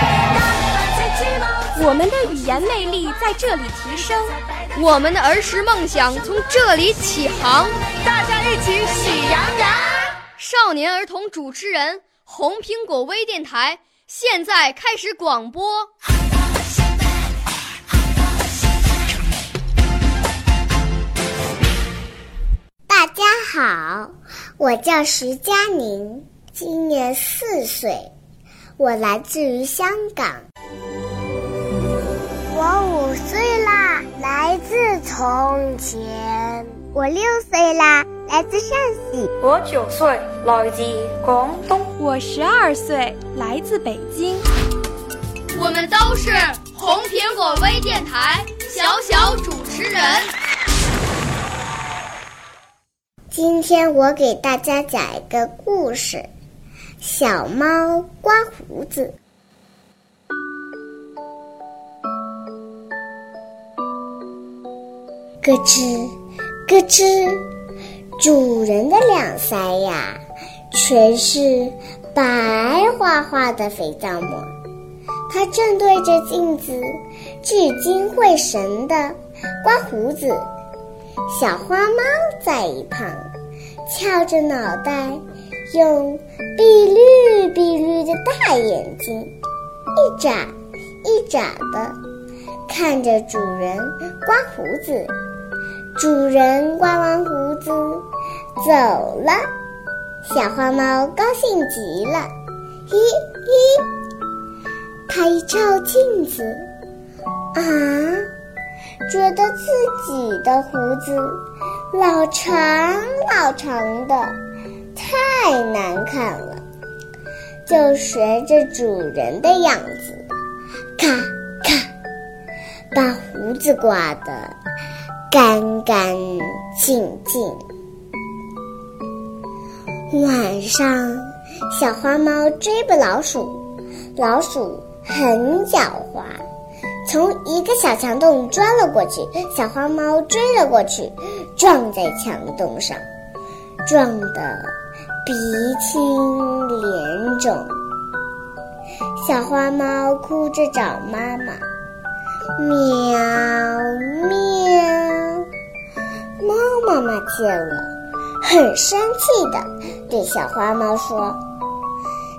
我们的语言魅力在这里提升，我们的儿时梦想从这里起航。大家一起喜羊羊。少年儿童主持人，红苹果微电台。现在开始广播。大家好，我叫石佳宁，今年四岁，我来自于香港。我五岁啦，来自从前。我六岁啦，来自陕西。我九岁，来自广东。我十二岁，来自北京。我们都是红苹果微电台小小主持人。今天我给大家讲一个故事：小猫刮胡子。咯吱。咯吱，主人的两腮呀，全是白花花的肥皂沫。他正对着镜子聚精会神地刮胡子。小花猫在一旁翘着脑袋，用碧绿碧绿的大眼睛一眨一眨地看着主人刮胡子。主人刮完胡子走了，小花猫高兴极了，咦咦，它一照镜子，啊，觉得自己的胡子老长老长的，太难看了，就学着主人的样子，咔咔，把胡子刮得。干干净净。晚上，小花猫追捕老鼠，老鼠很狡猾，从一个小墙洞钻了过去。小花猫追了过去，撞在墙洞上，撞得鼻青脸肿。小花猫哭着找妈妈，喵喵。猫妈妈见了，很生气的对小花猫说：“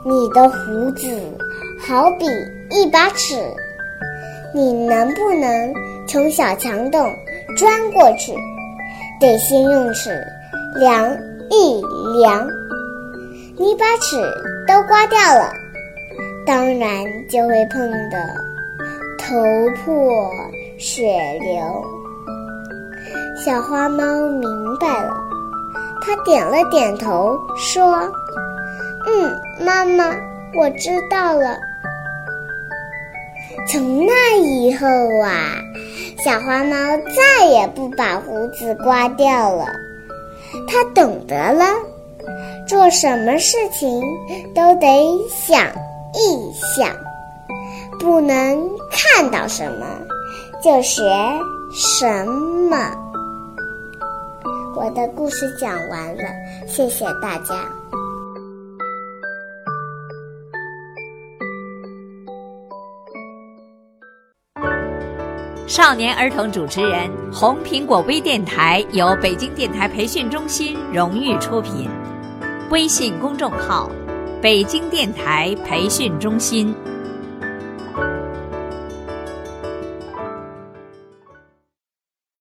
你的胡子好比一把尺，你能不能从小墙洞钻过去？得先用尺量一量。你把尺都刮掉了，当然就会碰得头破血流。”小花猫明白了，它点了点头，说：“嗯，妈妈，我知道了。”从那以后啊，小花猫再也不把胡子刮掉了。它懂得了，做什么事情都得想一想，不能看到什么就学什么。我的故事讲完了，谢谢大家。少年儿童主持人，红苹果微电台由北京电台培训中心荣誉出品，微信公众号：北京电台培训中心。